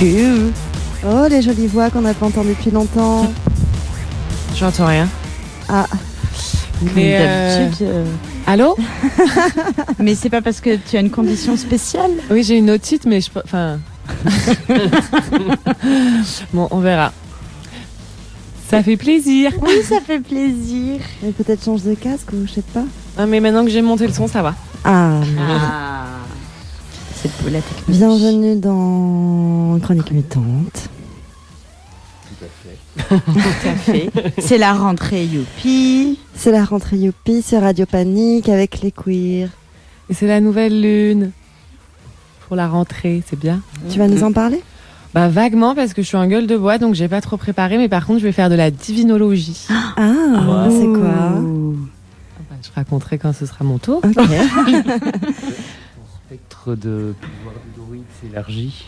Oh, les jolies voix qu'on n'a pas entendues depuis longtemps. J'entends rien. Ah, Mais, euh, d'habitude. euh, Allô? Mais c'est pas parce que tu as une condition spéciale? Oui, j'ai une otite, mais je peux. Enfin. bon, on verra. Ça fait plaisir. Oui, ça fait plaisir. et peut-être change de casque ou je sais pas. Ah, mais maintenant que j'ai monté le son, ça va. Ah, Ah. C'est pour la technologie. bienvenue dans Chronique Mutante. Tout à fait. C'est la rentrée, youpi. C'est la rentrée Youpi sur Radio Panique avec les queers. Et c'est la nouvelle lune. Pour la rentrée, c'est bien. Tu vas nous en parler? Bah, vaguement, parce que je suis en gueule de bois, donc j'ai pas trop préparé, mais par contre, je vais faire de la divinologie. Ah, c'est quoi? Ouh. Bah, je raconterai quand ce sera mon tour. Ok. Spectre de pouvoir du druide s'élargit.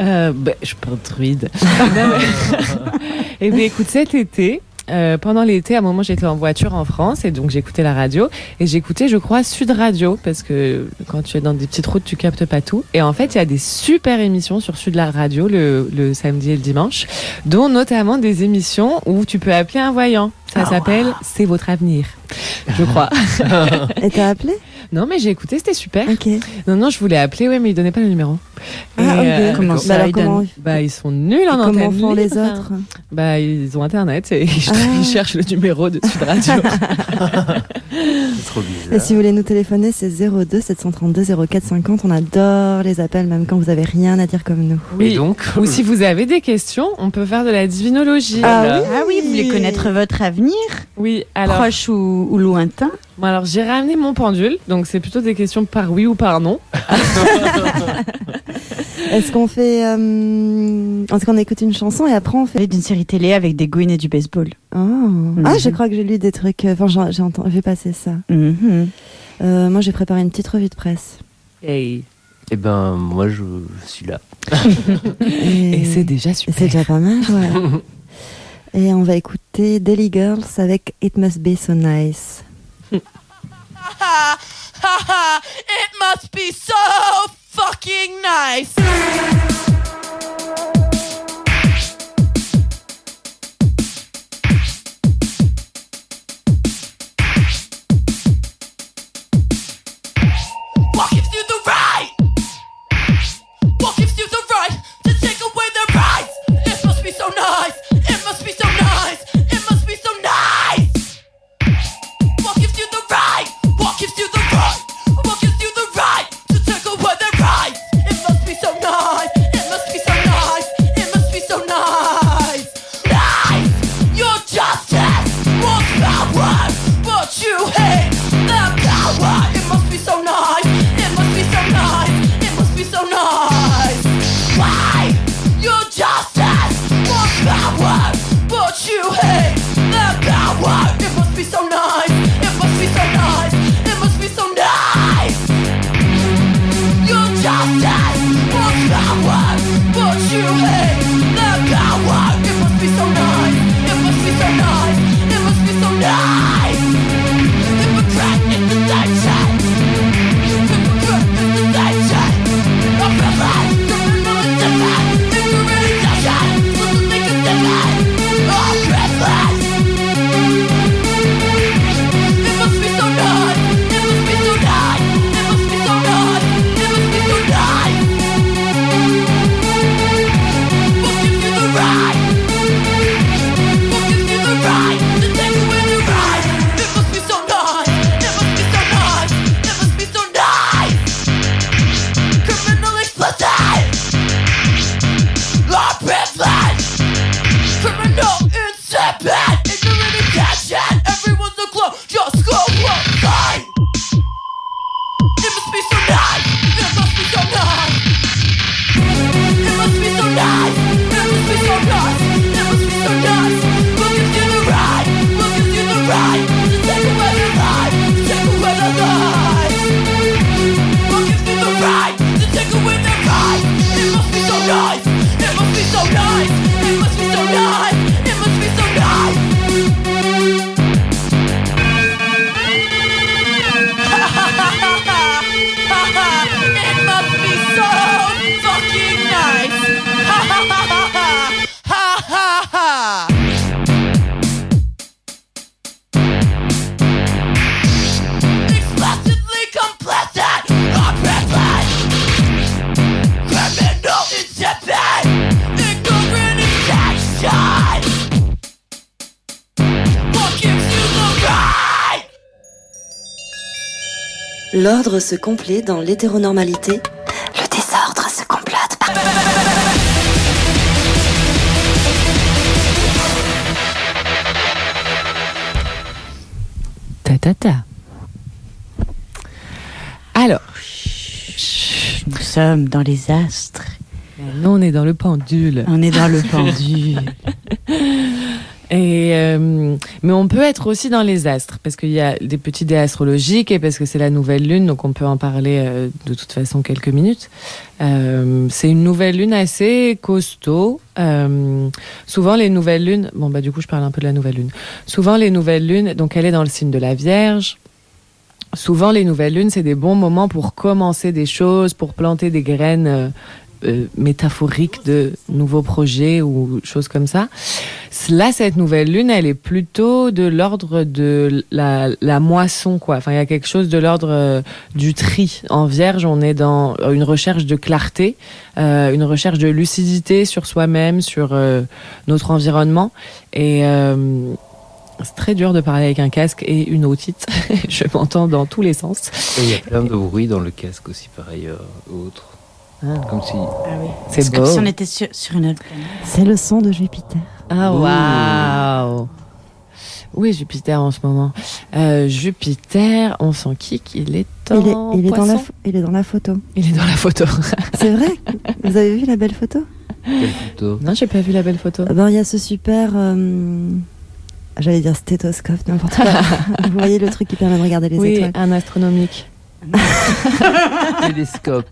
Euh, bah, je suis pas druide. et bien, écoute, cet été, euh, pendant l'été, à un moment, j'étais en voiture en France et donc j'écoutais la radio et j'écoutais, je crois, Sud Radio parce que quand tu es dans des petites routes, tu captes pas tout. Et en fait, il y a des super émissions sur Sud la Radio le, le samedi et le dimanche, dont notamment des émissions où tu peux appeler un voyant. Ça s'appelle C'est votre avenir, je crois. Et t'as appelé? Non, mais j'ai écouté, c'était super. Ok. Non, non, je voulais appeler, ouais, mais il donnait pas le numéro. Ah, Et, ok. euh, Comment Bah ça, alors ils comment, donnent- bah, ils sont nuls en comment antenne font les libre. autres Bah, ils ont internet et ils, Ah. ils cherchent le numéro de Sud Radio. C'est trop bizarre. Et si vous voulez nous téléphoner, c'est 02 732 04 50. On adore les appels, même quand vous avez rien à dire comme nous. Et donc Ou si vous avez des questions, on peut faire de la divinologie. Ah oui Ah oui, vous voulez connaître votre avenir, Oui, alors, proche ou, ou lointain bon, alors j'ai ramené mon pendule, donc c'est plutôt des questions par oui ou par non. Est-ce qu'on fait. euh, Est-ce qu'on écoute une chanson et après on fait. d'une série télé avec des gouines et du baseball. Oh. Ah, je crois que j'ai lu des trucs. euh, Enfin, j'ai- j'ai entendu- vu passer ça. Mhm. Euh, moi, j'ai préparé une petite revue de presse. Hey. Eh ben, moi, je suis là. Et c'est déjà et super. c'est déjà pas mal, ouais. et on va écouter Daily Girls avec It Must Be So Nice. it must be so fucking nice. L'ordre se complaît dans l'hétéronormalité. Le désordre se complote par... Ta ta ta. Alors, Nous sommes dans les astres. nous on est dans le pendule. On est dans le pendule. Et euh, mais on peut être aussi dans les astres parce qu'il y a des petits dés astrologiques et parce que c'est la nouvelle lune, donc on peut en parler euh, de toute façon quelques minutes. Euh, c'est une nouvelle lune assez costaud. Euh, souvent les nouvelles lunes, bon bah du coup je parle un peu de la nouvelle lune. Souvent les nouvelles lunes, donc elle est dans le signe de la Vierge. Souvent les nouvelles lunes, c'est des bons moments pour commencer des choses, pour planter des graines. Euh, euh, métaphoriques de nouveaux projets ou choses comme ça. Là, cette nouvelle lune, elle est plutôt de l'ordre de la, moisson, quoi. Enfin, il y a quelque chose de l'ordre euh, du tri. En Vierge, on est dans une recherche de clarté, euh, une recherche de lucidité sur soi-même, sur euh, notre environnement. Et euh, c'est très dur de parler avec un casque et une otite. Je m'entends dans tous les sens. Et il y a plein de bruit dans le casque aussi, par ailleurs, autre. Ah. Comme si. Ah oui. C'est C'est beau. comme si on était sur, sur une autre planète. C'est le son de Jupiter. Ah, waouh! Oui, Jupiter en ce moment. Euh, Jupiter, on s'en kick, il est en Il est, il, est dans la, il est dans la photo. Il est dans la photo. C'est vrai Vous avez vu la belle photo? Quelle photo? Non, j'ai pas vu la belle photo. Ah ben, Il y a ce super... euh, J'allais dire stéthoscope, n'importe quoi. Vous voyez le truc qui permet de regarder les oui, étoiles. un astronomique. Télescope.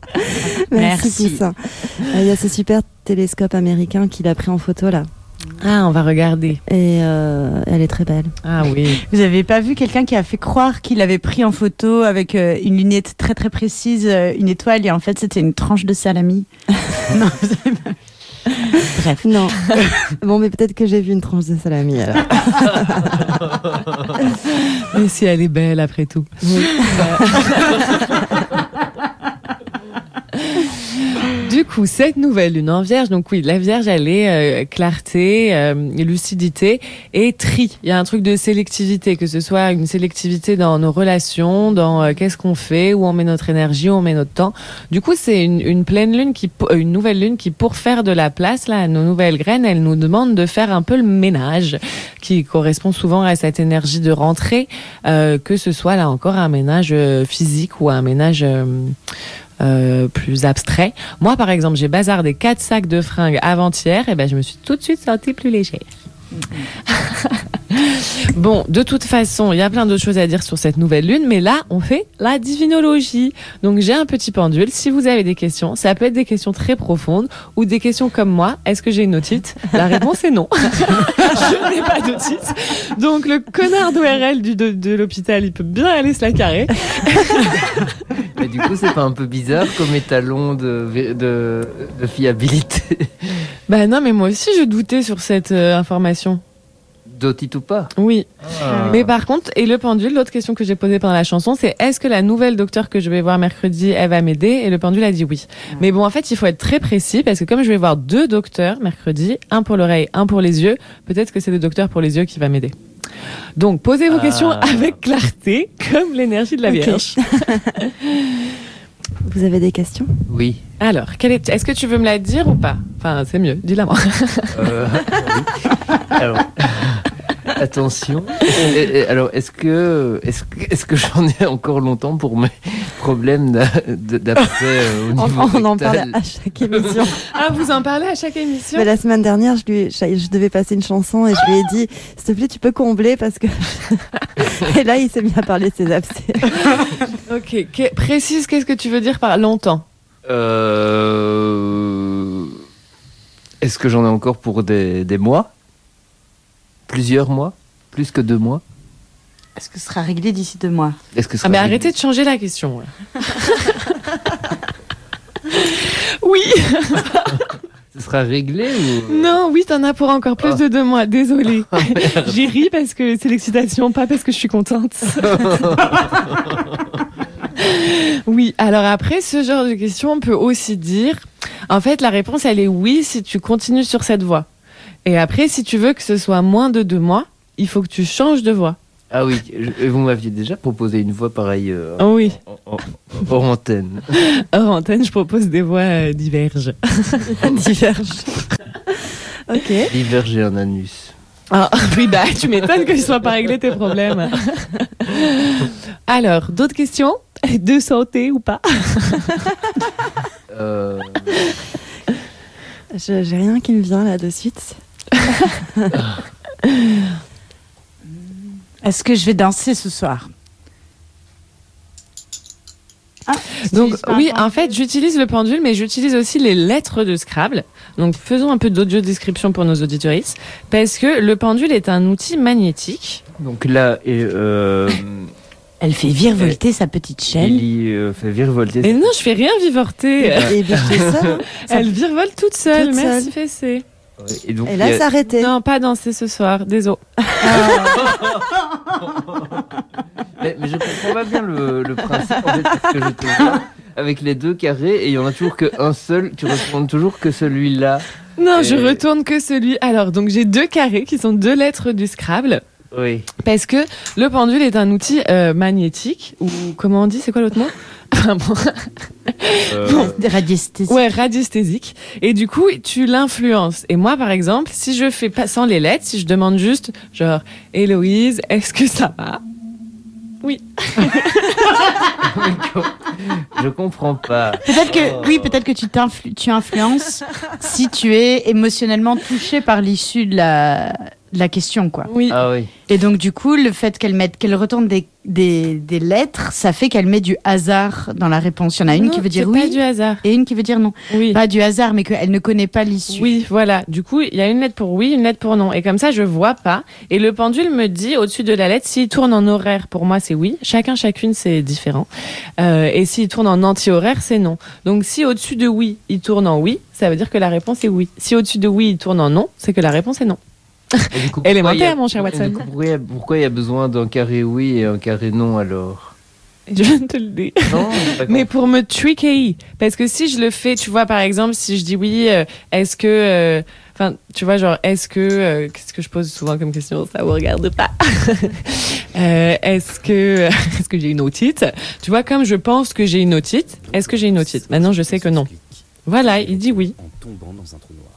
Merci, Merci. Poussin. Euh, Il y a ce super télescope américain qu'il a pris en photo là. Ah, on va regarder. Et euh, elle est très belle. Ah oui. Vous avez pas vu quelqu'un qui a fait croire qu'il avait pris en photo avec euh, une lunette très très précise euh, une étoile et en fait c'était une tranche de salami? Non, vous avez pas vu. Bref. Non. bon, mais peut-être que j'ai vu une tranche de salami alors. Mais si elle est belle après tout. Du coup, cette nouvelle lune en vierge, donc oui, la vierge, elle est euh, clarté, euh, lucidité et tri. Il y a un truc de sélectivité, que ce soit une sélectivité dans nos relations, dans euh, qu'est-ce qu'on fait, où on met notre énergie, où on met notre temps. Du coup, c'est une, une pleine lune qui, une nouvelle lune qui, pour faire de la place là, à nos nouvelles graines, elle nous demande de faire un peu le ménage, qui correspond souvent à cette énergie de rentrée, euh, que ce soit là encore un ménage euh, physique ou un ménage euh, plus abstrait. Moi, par exemple, j'ai bazardé quatre sacs de fringues avant-hier, et ben je me suis tout de suite sentie plus légère. bon, de toute façon, il y a plein d'autres choses à dire sur cette nouvelle lune, mais là, on fait la divinologie. Donc, j'ai un petit pendule. Si vous avez des questions, ça peut être des questions très profondes ou des questions comme moi. Est-ce que j'ai une otite? La réponse est non. Je n'ai pas d'otite. Donc, le connard d'ORL de l'hôpital, il peut bien aller se la carrer. Mais du coup, c'est pas un peu bizarre comme étalon de, de, de fiabilité? Bah non, mais moi aussi, je doutais sur cette euh, information. D'otite ou pas? Oui. Ah. Mais par contre, et le pendule, l'autre question que j'ai posée pendant la chanson, c'est est-ce que la nouvelle docteure que je vais voir mercredi, elle va m'aider? Et le pendule a dit oui. Mais bon, en fait, il faut être très précis parce que comme je vais voir deux docteurs mercredi, un pour l'oreille, un pour les yeux, peut-être que c'est le docteur pour les yeux qui va m'aider. Donc, posez vos Ah. questions avec clarté, comme l'énergie de la. Vierge. Vous avez des questions? Oui. Alors, est... est-ce que tu veux me la dire ou pas? Enfin, c'est mieux, dis-la moi. Euh, oui. Alors, attention. Et- et alors, est-ce que, est-ce que, est-ce que j'en ai encore longtemps pour mes problèmes d'a- de- d'accès euh, au On, niveau on en parle à chaque émission. ah, vous en parlez à chaque émission Mais la semaine dernière, je, lui, je, je devais passer une chanson et je lui ai dit S'il te plaît, tu peux combler parce que. et là, il s'est mis à parler de ses abcès. Ok, que- précise, qu'est-ce que tu veux dire par longtemps Euh, Est-ce que j'en ai encore pour des, des mois? Plusieurs mois Plus que deux mois Est-ce que ce sera réglé d'ici deux mois? Est-ce que ce Ah, mais arrêtez de changer la question. oui, Ce sera réglé ou non, oui, t'en as pour encore plus Ah. de deux mois. Désolée. J'ai ri parce que c'est l'excitation, pas parce que je suis contente. oui, alors après, ce genre de question, on peut aussi dire, en fait, la réponse, elle est oui si tu continues sur cette voie. Et après, si tu veux que ce soit moins de deux mois, il faut que tu changes de voie. Ah oui, je- vous m'aviez déjà proposé une voix pareille euh, Oh oui, hors antenne. hors antenne, je propose des voix euh, diverges. Diverge. ok. Diverger un anus. Ah, oui, bah, tu m'étonnes que je sois pas réglé tes problèmes. Alors, d'autres questions? De santé ou pas? Euh, Je- J'ai rien qui me vient là de suite. Est-ce que je vais danser ce soir Ah, Donc, oui, en fait, j'utilise le pendule, mais j'utilise aussi les lettres de Scrabble. Donc, faisons un peu d'audio description pour nos auditoristes. Parce que le pendule est un outil magnétique. donc là, et, euh, Elle fait virevolter sa petite chaîne. Ellie euh, fait virevolter. Et non, je fais rien fais ça. hein. Elle virevolte toute seule. Toute Merci, seule. Fessé. Et, donc, Et là, a- s'arrêter. Non, pas danser ce soir. Désolé. mais, mais je comprends pas bien le, le principe en fait, parce que je te vois avec les deux carrés et il y en a toujours qu'un seul, tu retournes toujours que celui-là. Non, je Et- retourne que celui. Alors, donc j'ai deux carrés qui sont deux lettres du Scrabble. Oui. Parce que le pendule est un outil euh, magnétique, ou comment on dit, c'est quoi l'autre mot? Enfin, bon. Euh, Des radiesthésies. Ouais, radiesthésique. Et du coup, tu l'influences. Et moi, par exemple, si je fais pas sans les lettres, si je demande juste, genre, Héloïse, est-ce que ça va? Je comprends pas. Peut-être que, oui, peut-être que tu, t'influ- tu influences si tu es émotionnellement touché par l'issue de la, la question, quoi. Oui. Ah oui. Et donc, du coup, le fait qu'elle mette, qu'elle retourne des, des, des lettres, ça fait qu'elle met du hasard dans la réponse. Il y en a une Non, qui veut dire c'est pas oui du hasard. et une qui veut dire non. Oui. Pas du hasard, mais qu'elle ne connaît pas l'issue. Oui, voilà. Du coup, il y a une lettre pour oui, une lettre pour non. Et comme ça, je vois pas. Et le pendule me dit au-dessus de la lettre, s'il tourne en horaire, pour moi, c'est oui. Chacun, chacune, c'est différent. Euh, et s'il tourne en anti-horaire, c'est non. Donc, si au-dessus de oui, il tourne en oui, ça veut dire que la réponse est oui. Si au-dessus de oui, il tourne en non, c'est que la réponse est non. Coup, Élémentaire, pourquoi il y a- mon cher Watson. coup, Pourquoi il y a- besoin d'un carré oui et un carré non alors? Je viens de te le dire. Non, Mais pour me tricker, parce que si je le fais, tu vois, par exemple, si je dis oui, euh, est-ce que, euh, enfin, tu vois, genre, est-ce que, euh, qu'est-ce que je pose souvent comme question, ça vous regarde pas. Euh, est-ce que, est-ce que j'ai une otite? Tu vois, comme je pense que j'ai une otite, est-ce que j'ai une otite? Maintenant, je sais que non. Voilà, il dit oui. En tombant dans un trou noir.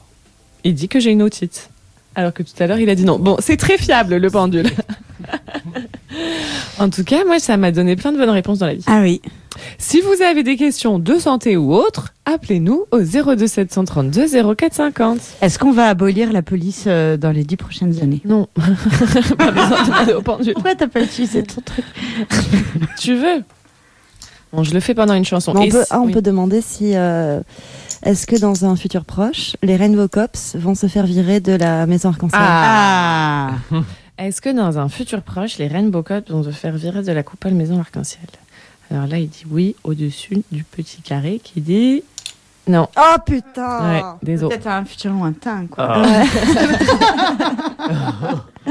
Il dit que j'ai une otite. Alors que tout à l'heure, il a dit non. Bon, c'est très fiable, le pendule. en tout cas, moi, ça m'a donné plein de bonnes réponses dans la vie. Ah oui. Si vous avez des questions de santé ou autres, appelez-nous au 02 732 0450. Est-ce qu'on va abolir la police euh, dans les dix prochaines années? Non, pas besoin de au pendule. Pourquoi t'as pas utilisé ton truc? Tu veux? Bon, je le fais pendant une chanson. Mais on peut, ah, on oui. peut demander si. euh, Est-ce que dans un futur proche, les Rainbow Cops vont se faire virer de la maison arc-en-ciel? Ah. Ah Est-ce que dans un futur proche, les Rainbow Cops vont se faire virer de la coupole maison arc-en-ciel? Alors là, il dit oui au-dessus du petit carré qui dit non. Oh putain Ouais, désolé. Peut-être un futur lointain, quoi. Ah.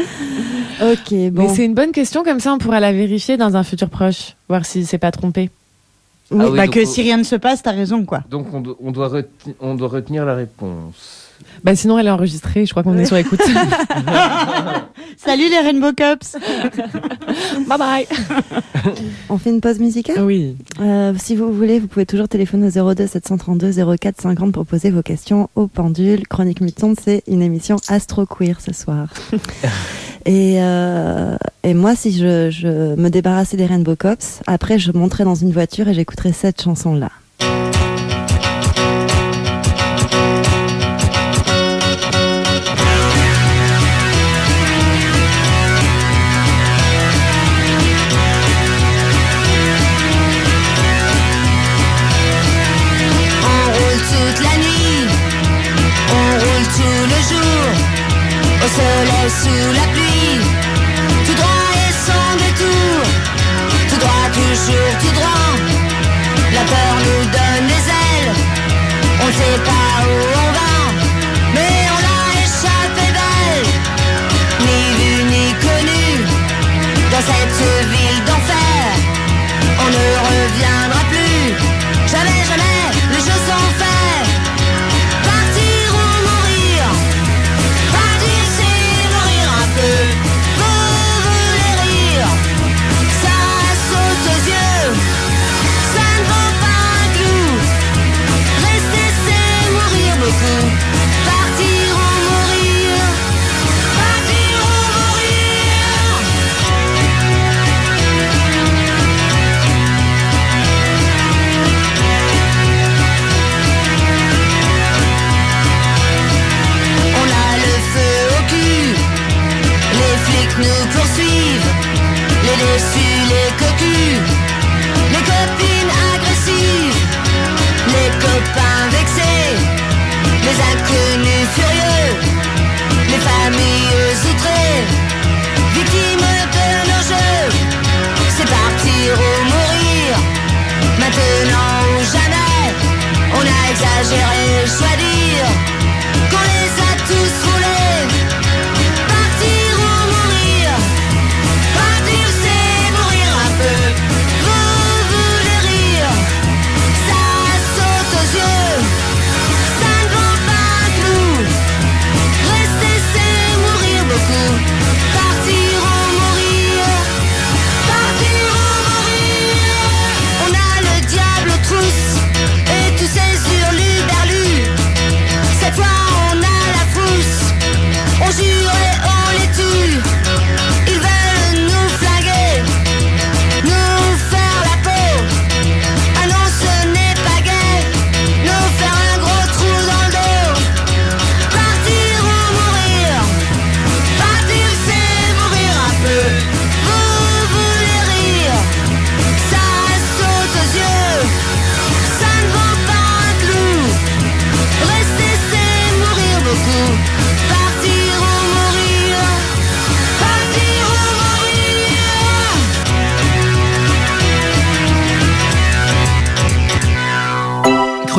Ok, Mais bon. c'est une bonne question, comme ça on pourra la vérifier dans un futur proche, voir s'il s'est pas trompé. Oui, Ah oui, bah que si rien ne se passe, t'as raison, quoi. Donc on, do- on doit on doit retenir la réponse. Bah sinon elle est enregistrée, je crois qu'on est sur écoute. Salut les Rainbow Cops bye bye. On fait une pause musicale Oui. Euh, Si vous voulez, vous pouvez toujours téléphoner au 02 732 04 50 pour poser vos questions au pendule. Chronique Mutant, c'est une émission astro-queer ce soir. et, euh, et moi, si je, je me débarrassais des Rainbow Cops, après je monterais dans une voiture et j'écouterais cette chanson-là. Sous la pluie, tout droit et sans détour, tout droit toujours tout droit. La peur nous donne des ailes, on ne sait pas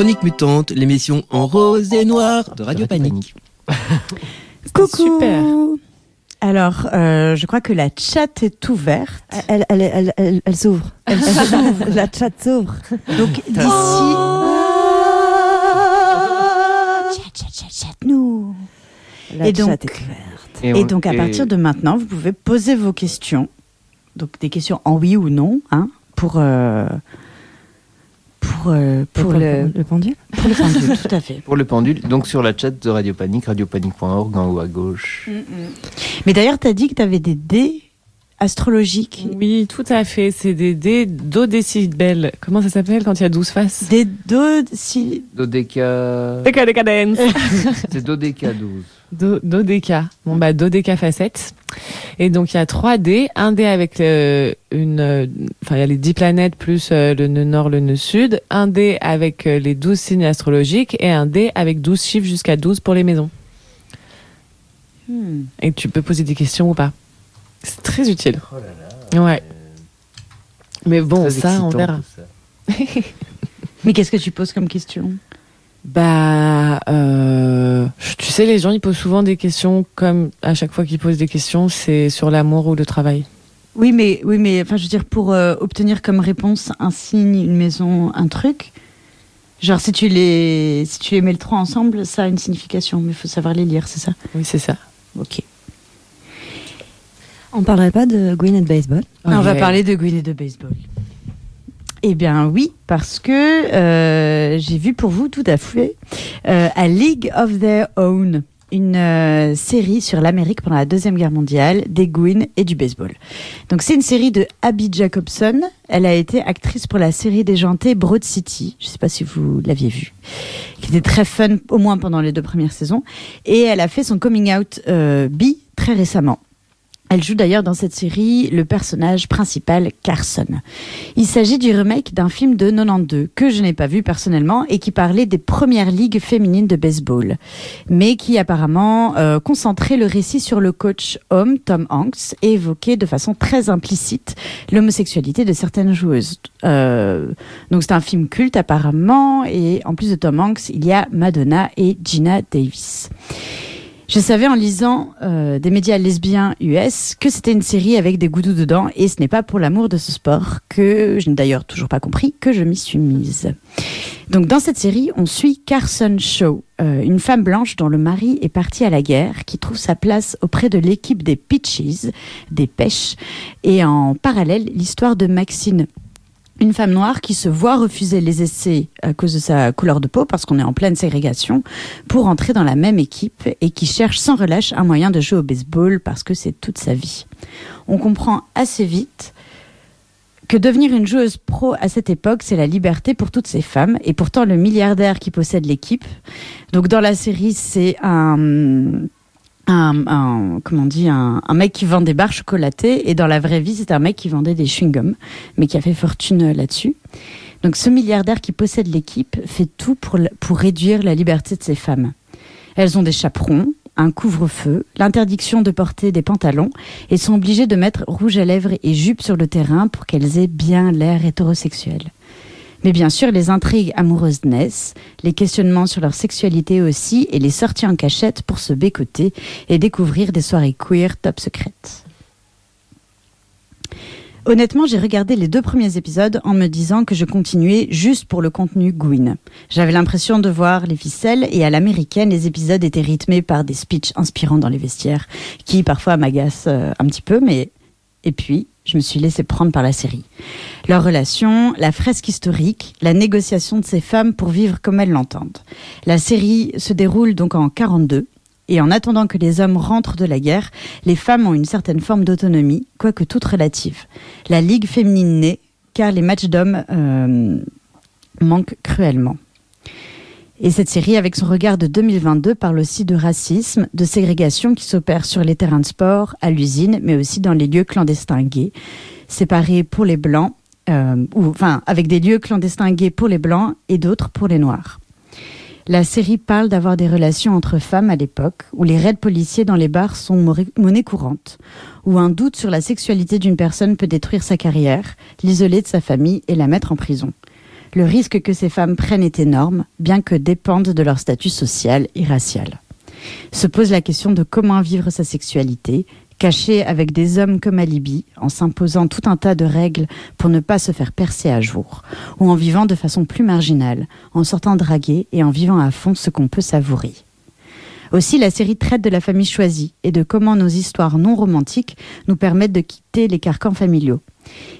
Chronique mutante, l'émission en rose et noir de Radio Panique. Coucou. super. Alors, euh, je crois que la chat est ouverte. Elle, elle, elle, elle, elle s'ouvre. Elle s'ouvre. La chat s'ouvre. Donc d'ici. Chat, chat, chat, chat, nous. La Et donc- chat est ouverte. Et on- donc à et- partir de maintenant, vous pouvez poser vos questions. Donc des questions en oui ou non, hein, pour euh, pour euh, pour le le pendule. pour le pendule, tout à fait. Pour le pendule, donc sur la chat de Radio Panique, radiopanique.org en haut à gauche. Mais d'ailleurs, tu as dit que tu avais des dés astrologiques, Oui, tout à fait. C'est des dés d'odécibels. Comment ça s'appelle quand il y a 12 faces? Des si Dodéca. Déca décadence. C'est Dodéca 12. Do- Dodéca. Bon bah dodéca facettes. Et donc il y a trois dés, un dé avec euh, une, euh, enfin il y a les 10 planètes plus euh, le nœud nord, le nœud sud, un dé avec euh, les 12 signes astrologiques et un dé avec 12 chiffres jusqu'à 12 pour les maisons. Hmm. Et tu peux poser des questions ou pas? C'est très utile. Oh là là. Ouais. Mais bon, Très ça on verra. tout ça. Mais qu'est-ce que tu poses comme question Bah, euh, tu sais, les gens ils posent souvent des questions comme à chaque fois qu'ils posent des questions, c'est sur l'amour ou le travail. Oui, mais oui, mais enfin, je veux dire pour euh, obtenir comme réponse un signe, une maison, un truc. Genre si tu les si tu les mets le trois ensemble, ça a une signification, mais il faut savoir les lire, c'est ça? Oui, c'est ça. Ok. On parlerait pas de Gwyneth Baseball On va parler de Gwyn et de baseball. Eh bien oui, parce que euh, j'ai vu pour vous tout à fait euh, A League of Their Own, une euh, série sur l'Amérique pendant la Deuxième Guerre mondiale, des Gwyn et du baseball. Donc c'est une série de Abby Jacobson. Elle a été actrice pour la série déjantée Broad City. Je ne sais pas si vous l'aviez vue, qui était très fun, au moins pendant les deux premières saisons. Et elle a fait son coming out euh, bi très récemment. Elle joue d'ailleurs dans cette série le personnage principal Carson. Il s'agit du remake d'un film de 92 que je n'ai pas vu personnellement et qui parlait des premières ligues féminines de baseball, mais qui apparemment euh, concentrait le récit sur le coach homme Tom Hanks et évoquait de façon très implicite l'homosexualité de certaines joueuses. Euh, donc c'est un film culte apparemment et en plus de Tom Hanks, il y a Madonna et Gina Davis. Je savais en lisant euh, des médias lesbiens US que c'était une série avec des goudous dedans et ce n'est pas pour l'amour de ce sport que je n'ai d'ailleurs toujours pas compris que je m'y suis mise. Donc dans cette série, on suit Carson Shaw, euh, une femme blanche dont le mari est parti à la guerre, qui trouve sa place auprès de l'équipe des Peaches, des pêches, et en parallèle l'histoire de Maxine, une femme noire qui se voit refuser les essais à cause de sa couleur de peau, parce qu'on est en pleine ségrégation, pour entrer dans la même équipe et qui cherche sans relâche un moyen de jouer au baseball parce que c'est toute sa vie. On comprend assez vite que devenir une joueuse pro à cette époque, c'est la liberté pour toutes ces femmes. Et pourtant, le milliardaire qui possède l'équipe, donc dans la série, c'est un, un, comment on dit, un, mec qui vend des barres chocolatées. Et dans la vraie vie, c'est un mec qui vendait des chewing-gums, mais qui a fait fortune euh, là-dessus. Donc ce milliardaire qui possède l'équipe fait tout pour, pour réduire la liberté de ces femmes. Elles ont des chaperons, un couvre-feu, l'interdiction de porter des pantalons et sont obligées de mettre rouge à lèvres et jupe sur le terrain pour qu'elles aient bien l'air hétérosexuelles. Mais bien sûr, les intrigues amoureuses naissent, les questionnements sur leur sexualité aussi, et les sorties en cachette pour se bécoter et découvrir des soirées queer top secrètes. Honnêtement, j'ai regardé les deux premiers épisodes en me disant que je continuais juste pour le contenu Gwyn. J'avais l'impression de voir les ficelles et à l'américaine, les épisodes étaient rythmés par des speeches inspirants dans les vestiaires, qui parfois m'agacent euh, un petit peu, mais... Et puis, je me suis laissée prendre par la série. Leur relation, la fresque historique, la négociation de ces femmes pour vivre comme elles l'entendent. La série se déroule donc en 42, et en attendant que les hommes rentrent de la guerre, les femmes ont une certaine forme d'autonomie, quoique toute relative. La Ligue féminine naît, car les matchs d'hommes euh, manquent cruellement. Et cette série, avec son regard de 2022, parle aussi de racisme, de ségrégation qui s'opère sur les terrains de sport, à l'usine, mais aussi dans les lieux clandestins gays, séparés pour les blancs, euh, ou enfin avec des lieux clandestins gays pour les blancs et d'autres pour les noirs. La série parle d'avoir des relations entre femmes à l'époque, où les raids policiers dans les bars sont monnaie courante, où un doute sur la sexualité d'une personne peut détruire sa carrière, l'isoler de sa famille et la mettre en prison. Le risque que ces femmes prennent est énorme, bien que dépende de leur statut social et racial. Se pose la question de comment vivre sa sexualité, cachée avec des hommes comme alibi, en s'imposant tout un tas de règles pour ne pas se faire percer à jour, ou en vivant de façon plus marginale, en sortant draguer et en vivant à fond ce qu'on peut savourer. Aussi, la série traite de la famille choisie et de comment nos histoires non romantiques nous permettent de quitter les carcans familiaux.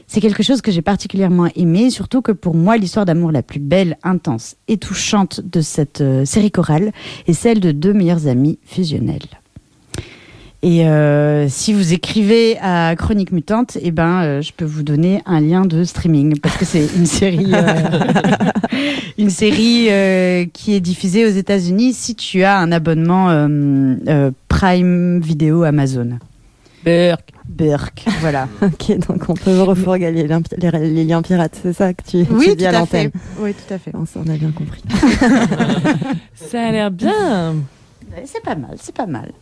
C'est quelque chose que j'ai particulièrement aimé, surtout que pour moi, l'histoire d'amour la plus belle, intense et touchante de cette euh, série chorale est celle de deux meilleurs amis fusionnels. Et euh, si vous écrivez à Chronique Mutante, eh ben, euh, je peux vous donner un lien de streaming parce que c'est une série, euh, une série euh, qui est diffusée aux États-Unis si tu as un abonnement euh, euh, Prime Video Amazon. Burk. Burk, voilà. Ok, donc on peut refourguer les, liens- les- les liens pirates, c'est ça que tu, tu Oui, dis tout à l'antenne. fait. Oui, tout à fait. On s'en a bien compris. Ça a l'air bien. C'est pas mal, c'est pas mal.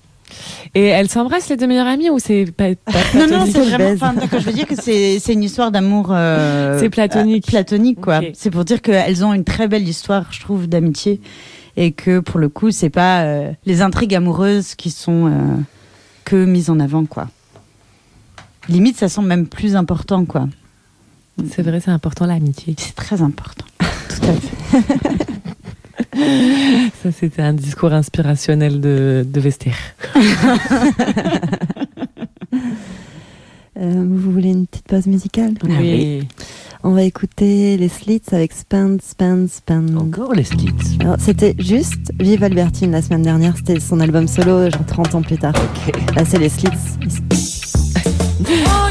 Et elles s'embrassent les deux meilleures amies ou c'est pas, pas Non, non, c'est vraiment. Enfin, je veux dire que c'est c'est une histoire d'amour. euh, C'est platonique. euh, platonique, quoi. C'est pour dire qu'elles ont une très belle histoire, je trouve, d'amitié. Et que pour le coup, c'est pas euh, les intrigues amoureuses qui sont que mises en avant, quoi. Limite, ça semble même plus important, quoi. C'est vrai, c'est important l'amitié. C'est très important. Tout à fait. Ça, c'était un discours inspirationnel de, de Vester. Euh, vous voulez une petite pause musicale? Oui. On va écouter les Slits avec Spend, Spend, Spend. Encore les Slits. Alors, C'était juste Vive Albertine la semaine dernière, c'était son album solo, genre 30 ans plus tard. Là, c'est les Slits.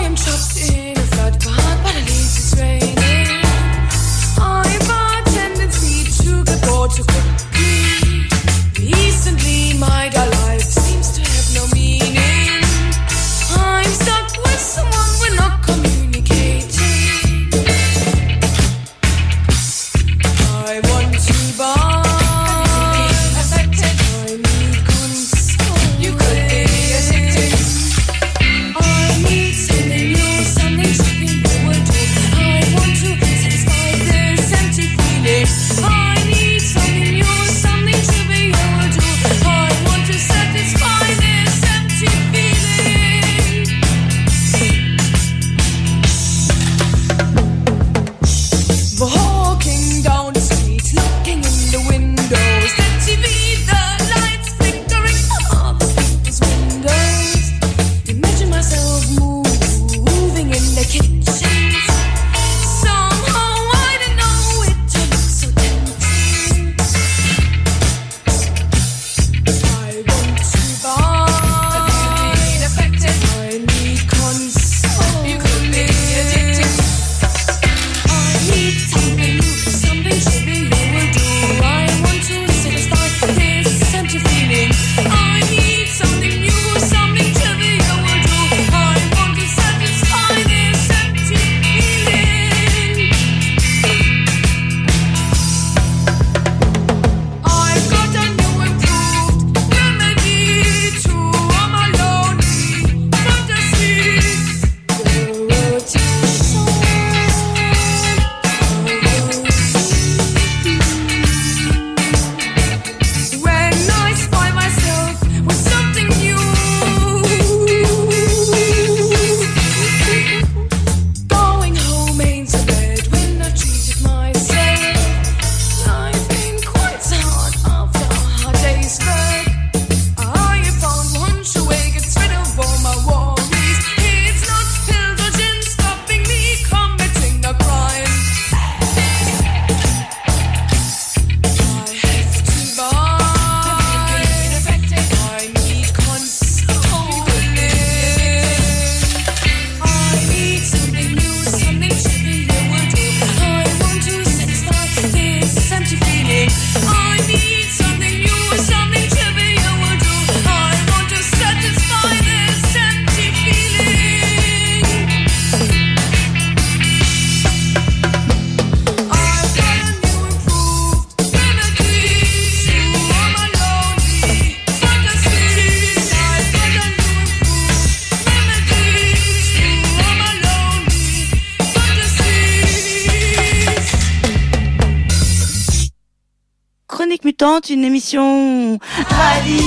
Chronique une émission rallye,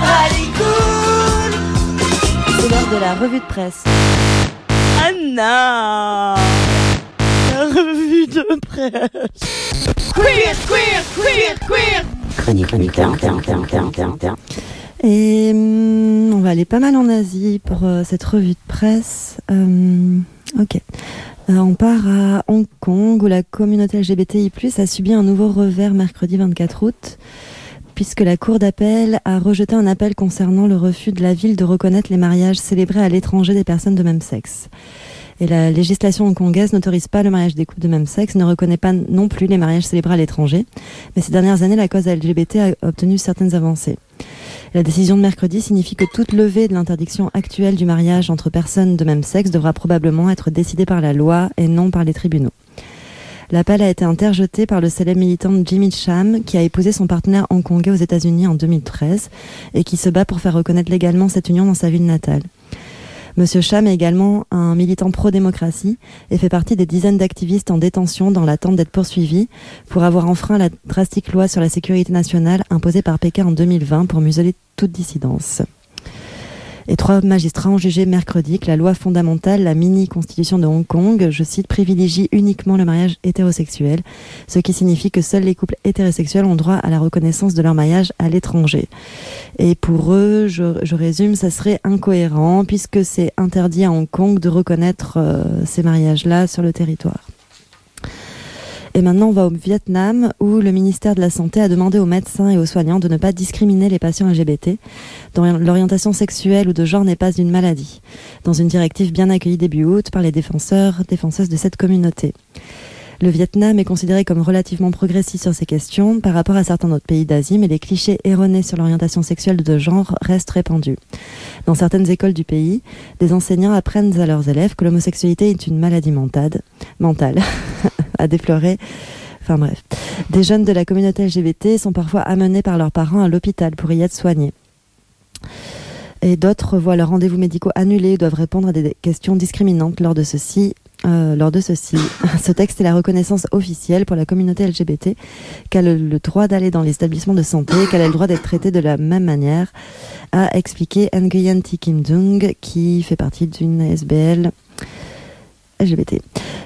rallye cool. C'est l'heure de la revue de presse. Anna, la revue de presse. Queer, queer, queer, queer. Chronique mutante. Et hum, on va aller pas mal en Asie pour euh, cette revue de presse. Euh, ok. Euh, on part à Hong Kong où la communauté LGBTI+ a subi un nouveau revers mercredi 24 août, puisque la cour d'appel a rejeté un appel concernant le refus de la ville de reconnaître les mariages célébrés à l'étranger des personnes de même sexe. Et la législation hongkongaise n'autorise pas le mariage des couples de même sexe, ne reconnaît pas non plus les mariages célébrés à l'étranger. Mais ces dernières années, la cause LGBT a obtenu certaines avancées. La décision de mercredi signifie que toute levée de l'interdiction actuelle du mariage entre personnes de même sexe devra probablement être décidée par la loi et non par les tribunaux. L'appel a été interjeté par le célèbre militant Jimmy Cham, qui a épousé son partenaire hongkongais aux États-Unis en 2013 et qui se bat pour faire reconnaître légalement cette union dans sa ville natale. Monsieur Cham est également un militant pro-démocratie et fait partie des dizaines d'activistes en détention dans l'attente d'être poursuivis pour avoir enfreint la drastique loi sur la sécurité nationale imposée par Pékin en 2020 pour museler toute dissidence. Et trois magistrats ont jugé mercredi que la loi fondamentale, la mini-constitution de Hong Kong, je cite, privilégie uniquement le mariage hétérosexuel, ce qui signifie que seuls les couples hétérosexuels ont droit à la reconnaissance de leur mariage à l'étranger. Et pour eux, je, je résume, ça serait incohérent puisque c'est interdit à Hong Kong de reconnaître euh, ces mariages-là sur le territoire. Et maintenant, on va au Vietnam où le ministère de la Santé a demandé aux médecins et aux soignants de ne pas discriminer les patients LGBT dont l'orientation sexuelle ou de genre n'est pas une maladie, dans une directive bien accueillie début août par les défenseurs, défenseuses de cette communauté. Le Vietnam est considéré comme relativement progressiste sur ces questions par rapport à certains autres pays d'Asie, mais les clichés erronés sur l'orientation sexuelle de genre restent répandus. Dans certaines écoles du pays, des enseignants apprennent à leurs élèves que l'homosexualité est une maladie mentale, à déplorer. Enfin bref. Des jeunes de la communauté LGBT sont parfois amenés par leurs parents à l'hôpital pour y être soignés. Et d'autres voient leurs rendez-vous médicaux annulés et doivent répondre à des questions discriminantes lors de ceci. Euh, lors de ceci, ce texte est la reconnaissance officielle pour la communauté LGBT qu'elle a le, droit d'aller dans les établissements de santé, qu'elle a le droit d'être traitée de la même manière, a expliqué Nguyen Thi Kim Dung, qui fait partie d'une SBL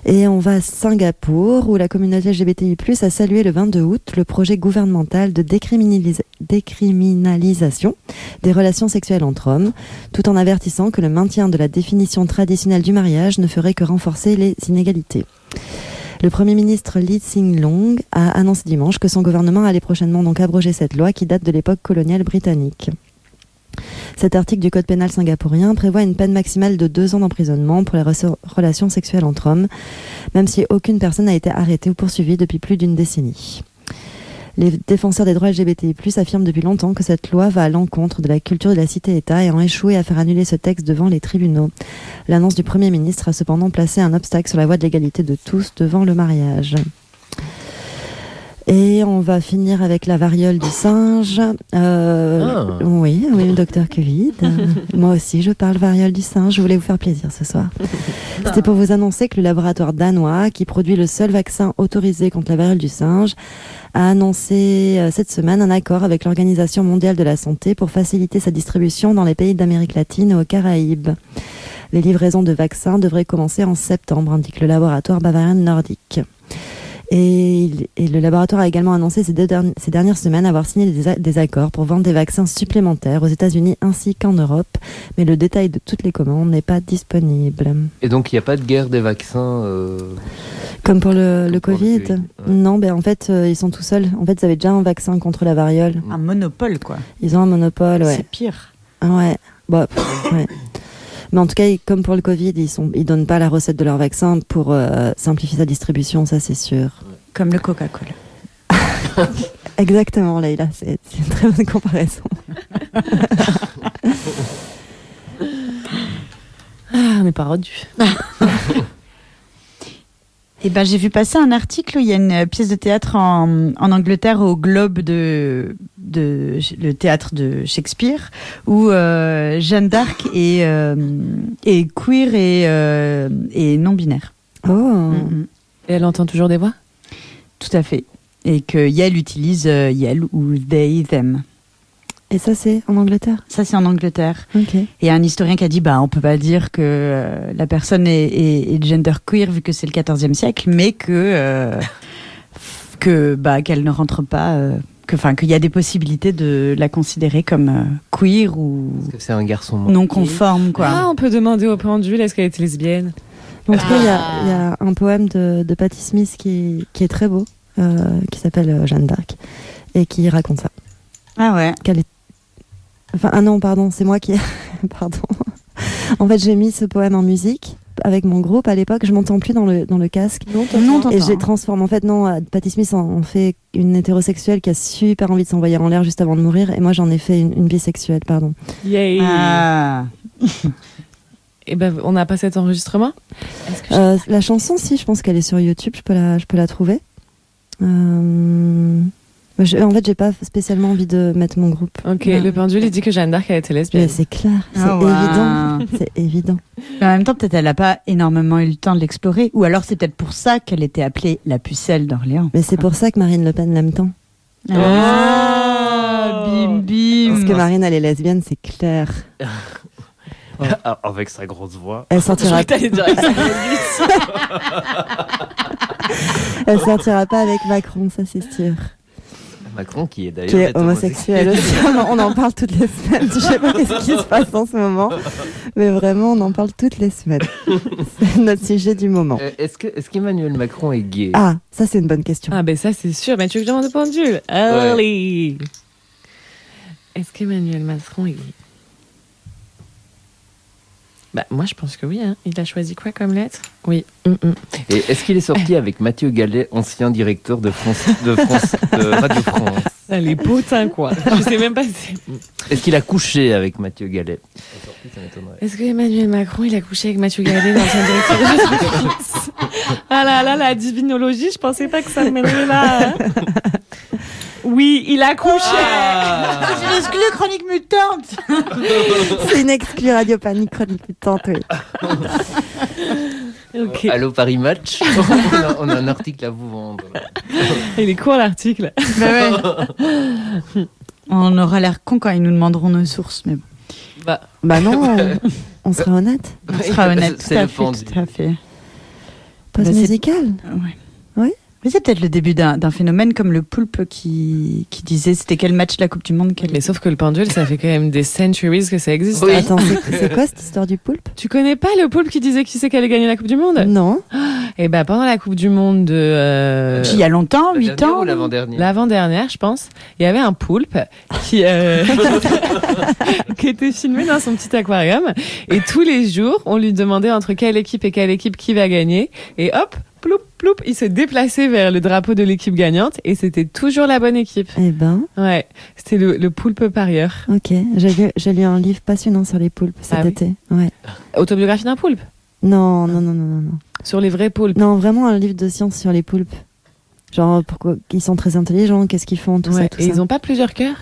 Et on va à Singapour, où la communauté LGBTI+, a salué le 22 août le projet gouvernemental de décriminalisa- décriminalisation des relations sexuelles entre hommes, tout en avertissant que le maintien de la définition traditionnelle du mariage ne ferait que renforcer les inégalités. Le Premier ministre Lee Hsien-loong a annoncé dimanche que son gouvernement allait prochainement donc abroger cette loi qui date de l'époque coloniale britannique. Cet article du Code pénal singapourien prévoit une peine maximale de deux ans d'emprisonnement pour les re- relations sexuelles entre hommes, même si aucune personne n'a été arrêtée ou poursuivie depuis plus d'une décennie. Les défenseurs des droits LGBTI+, affirment depuis longtemps que cette loi va à l'encontre de la culture de la cité-État et ont échoué à faire annuler ce texte devant les tribunaux. L'annonce du Premier ministre a cependant placé un obstacle sur la voie de l'égalité de tous devant le mariage. Et on va finir avec la variole du singe. Euh, Ah. Oui, oui, docteur Covid. Moi aussi, je parle variole du singe. Je voulais vous faire plaisir ce soir. C'était pour vous annoncer que le laboratoire danois, qui produit le seul vaccin autorisé contre la variole du singe, a annoncé euh, cette semaine un accord avec l'Organisation mondiale de la santé pour faciliter sa distribution dans les pays d'Amérique latine et aux Caraïbes. Les livraisons de vaccins devraient commencer en septembre, indique le laboratoire bavarien nordique. Et, le laboratoire a également annoncé ces, deux derni- ces dernières semaines avoir signé des, accords pour vendre des vaccins supplémentaires aux États-Unis ainsi qu'en Europe, mais le détail de toutes les commandes n'est pas disponible. Et donc, il n'y a pas de guerre des vaccins euh, Comme pour le, le Pour le Covid, ouais. Non, ben en fait, euh, ils sont tout seuls. En fait, ils avaient déjà un vaccin contre la variole. Un monopole, quoi. Ils ont un monopole, ouais. C'est pire. Ah ouais. Bon, pff, ouais. Mais en tout cas, comme pour le Covid, ils sont, ils donnent pas la recette de leur vaccin pour euh, simplifier sa distribution, ça c'est sûr. Comme le Coca-Cola. Exactement, Leïla, c'est c'est une très bonne comparaison. Ah, on n'est pas rendu. Eh ben, j'ai vu passer un article où il y a une euh, pièce de théâtre en, en Angleterre au Globe de, de le théâtre de Shakespeare où euh, Jeanne d'Arc est, euh, est queer et, euh, et non binaire. Oh, Mhm. Et elle entend toujours des voix? Tout à fait. et que Yel utilise Yel ou they, them. Et ça, c'est en Angleterre? Ça, c'est en Angleterre. Ok. Et il y a un historien qui a dit bah, on peut pas dire que euh, la personne est, est, est genderqueer vu que c'est le 14e siècle, mais que, euh, que bah, qu'elle ne rentre pas. euh, que, qu'il y a des possibilités de la considérer comme euh, queer ou Parce que c'est un garçon non manqué. conforme, quoi. Ah, on peut demander au pendule est-ce qu'elle était lesbienne? En tout cas, il y a- Ah. il y, a un poème de, de Patti Smith qui, qui est très beau, euh, qui s'appelle Jeanne d'Arc, et qui raconte ça. Ah ouais. Qu'elle est... Enfin, ah non, pardon, c'est moi qui... pardon. en fait, j'ai mis ce poème en musique avec mon groupe à l'époque. Je m'entends plus dans le, dans le casque. Non, Et t'entends. j'ai transformé. En fait, non, euh, Patti Smith en, en fait une hétérosexuelle qui a super envie de s'envoyer en l'air juste avant de mourir. Et moi, j'en ai fait une, une bisexuelle, pardon. Yay Ah. Et ben, on n'a pas cet enregistrement que Euh, la chanson, si, je pense qu'elle est sur YouTube. Je peux la, je peux la trouver. Euh, je- en fait, j'ai pas spécialement envie de mettre mon groupe. Ok, le pendule, il dit que Jeanne d'Arc, elle était lesbienne. c'est clair, c'est Ah ouais. évident. C'est évident. Mais en même temps, peut-être elle n'a pas énormément eu le temps de l'explorer. Ou alors c'est peut-être pour ça qu'elle était appelée la pucelle d'Orléans. Mais c'est pour ça que Marine Le Pen l'aime tant. Ah, bim bim. Parce que Marine, elle est lesbienne, c'est clair. Ah, Avec sa grosse voix. Elle sortira, elle sortira pas avec Macron, ça c'est sûr. Macron qui est d'ailleurs Qui est homosexuel aussi. On en- parle toutes les semaines. Je sais pas qu'est-ce qui se passe en ce moment. Mais vraiment, on en parle toutes les semaines. C'est notre sujet du moment. Euh, Est-ce que est-ce qu'Emmanuel Macron est gay? Ah, ça c'est une bonne question. Ah, ben ça, c'est sûr. Mais tu veux que je demande au pendule Allez Est-ce qu'Emmanuel Macron est gay? Bah, moi, je pense que oui. Hein. Il a choisi quoi comme lettre? Oui. Hum, hum. Et est-ce qu'il est sorti avec Mathieu Gallet, ancien directeur de France de France de Radio France? Ah, les potins, quoi. je sais même pas si. Est-ce qu'il a couché avec Mathieu Gallet? Est-ce que Emmanuel Macron, il a couché avec Mathieu Gallet, l'ancien directeur de Radio France? Ah là là, la divinologie, je pensais pas que ça mènerait là. hein. Oui, il a couché. C'est une exclue chronique mutante. C'est une exclue Radio Panique chronique mutante, oui. Ok. Allô Paris Match on, a, on a un article à vous vendre. Il est court l'article. On aura l'air con quand ils nous demanderont nos sources, mais bon. Bah, Bah non, on, on sera honnête. On sera honnête. C'est tout à le fait, tout à fait. Post Bah, c'est- musical. Ouais. Mais c'est peut-être le début d'un d'un phénomène comme le poulpe qui, qui disait c'était quel match de la Coupe du Monde quel... mais sauf que le pendule, ça fait quand même des centuries que ça existe. Oui. Attends, c'est c'est quoi cette histoire du poulpe? Tu connais pas le poulpe qui disait qui c'est qui allait gagner la Coupe du Monde? Non. Et bah pendant la Coupe du Monde de euh, Il y a longtemps, La 8 dernière ans. ou l'avant-dernière? L'avant-dernière, je pense, il y avait un poulpe qui euh, qui était filmé dans son petit aquarium et tous les jours, on lui demandait entre quelle équipe et quelle équipe qui va gagner et hop, ploup ploup, il se déplaçait vers le drapeau de l'équipe gagnante et c'était toujours la bonne équipe. Eh ben, Ouais, c'était le, le poulpe parieur. ok. J'ai lu, j'ai lu un livre passionnant sur les poulpes cet Ah oui été. Ouais. Autobiographie d'un poulpe? Non, non, non, non, non, non. sur les vrais poulpes. Non, vraiment un livre de science sur les poulpes. Genre, pourquoi ils sont très intelligents, qu'est-ce qu'ils font, tout Ouais, ça, tout et ça. ils ont pas plusieurs cœurs?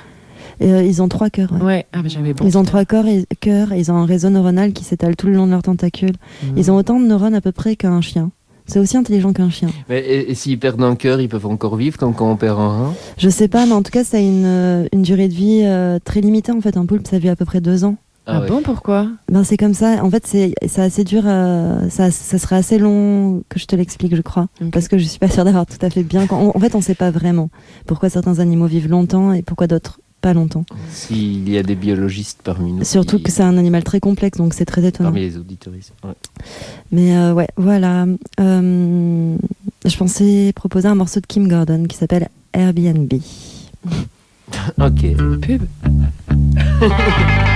Et, euh, ils ont trois cœurs. ouais. Ouais, ah bah j'avais bon. Ils ont trois corps et, cœurs et ils ont un réseau neuronal qui s'étale tout le long de leurs tentacules. Mmh. Ils ont autant de neurones à peu près qu'un chien. C'est aussi intelligent qu'un chien. Mais et, et s'ils perdent un cœur, ils peuvent encore vivre comme quand on perd un rein Je sais pas, mais en tout cas, ça a une, euh, une durée de vie euh, très limitée. En fait, un poulpe, ça vit à peu près deux ans. Ah, ouais. bon, pourquoi? Ben, c'est comme ça. En fait, c'est c'est assez dur. euh, ça, ça serait assez long que je te l'explique, je crois. Parce que je suis pas sûre d'avoir tout à fait bien. En, en fait, on sait pas vraiment pourquoi certains animaux vivent longtemps et pourquoi d'autres pas longtemps. S'il y a des biologistes parmi nous. Surtout qui- que c'est un animal très complexe, donc c'est très étonnant. Parmi les auditoristes. ouais. Mais euh, ouais, voilà. Euh, je pensais proposer un morceau de Kim Gordon qui s'appelle Airbnb. Ok. Pub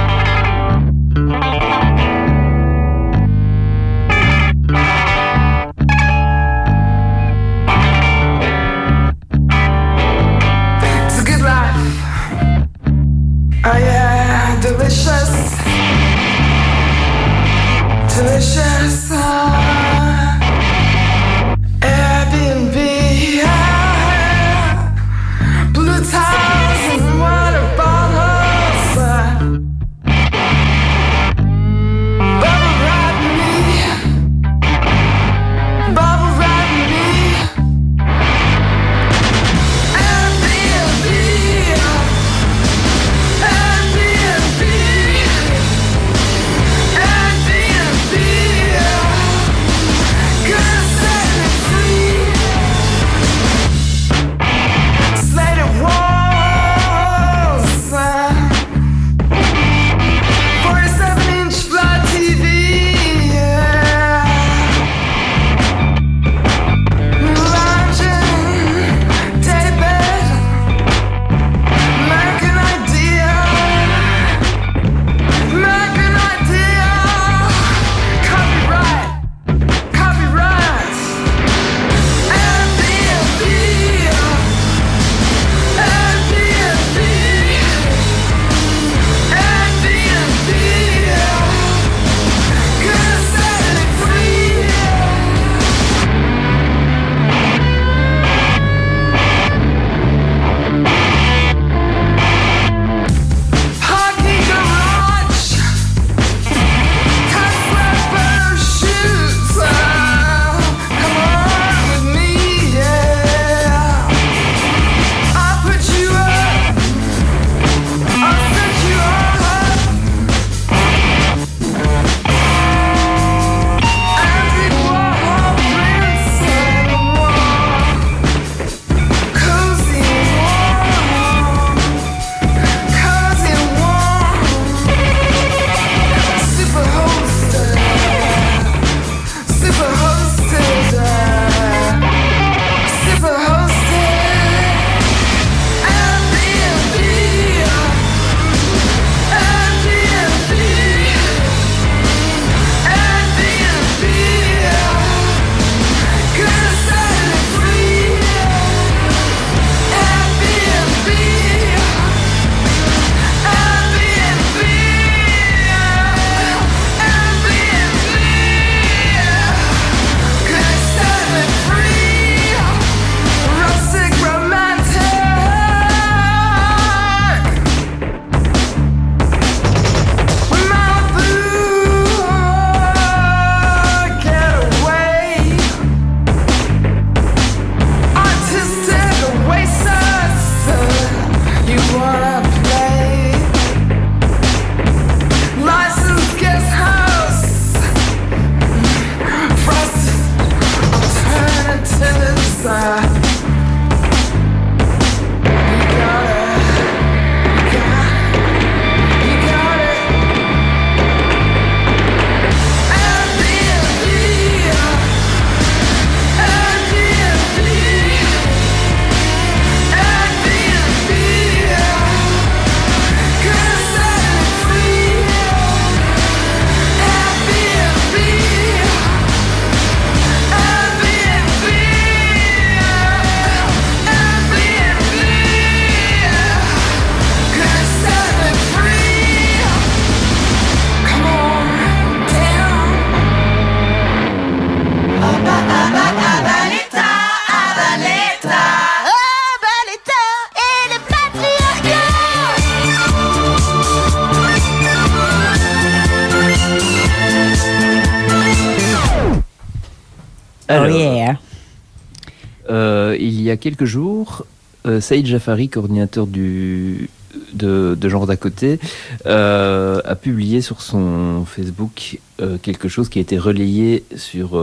y a quelques jours, euh, Saïd Jafari, coordinateur du, de, Genre d'à côté, euh, a publié sur son Facebook euh, quelque chose qui a été relayé sur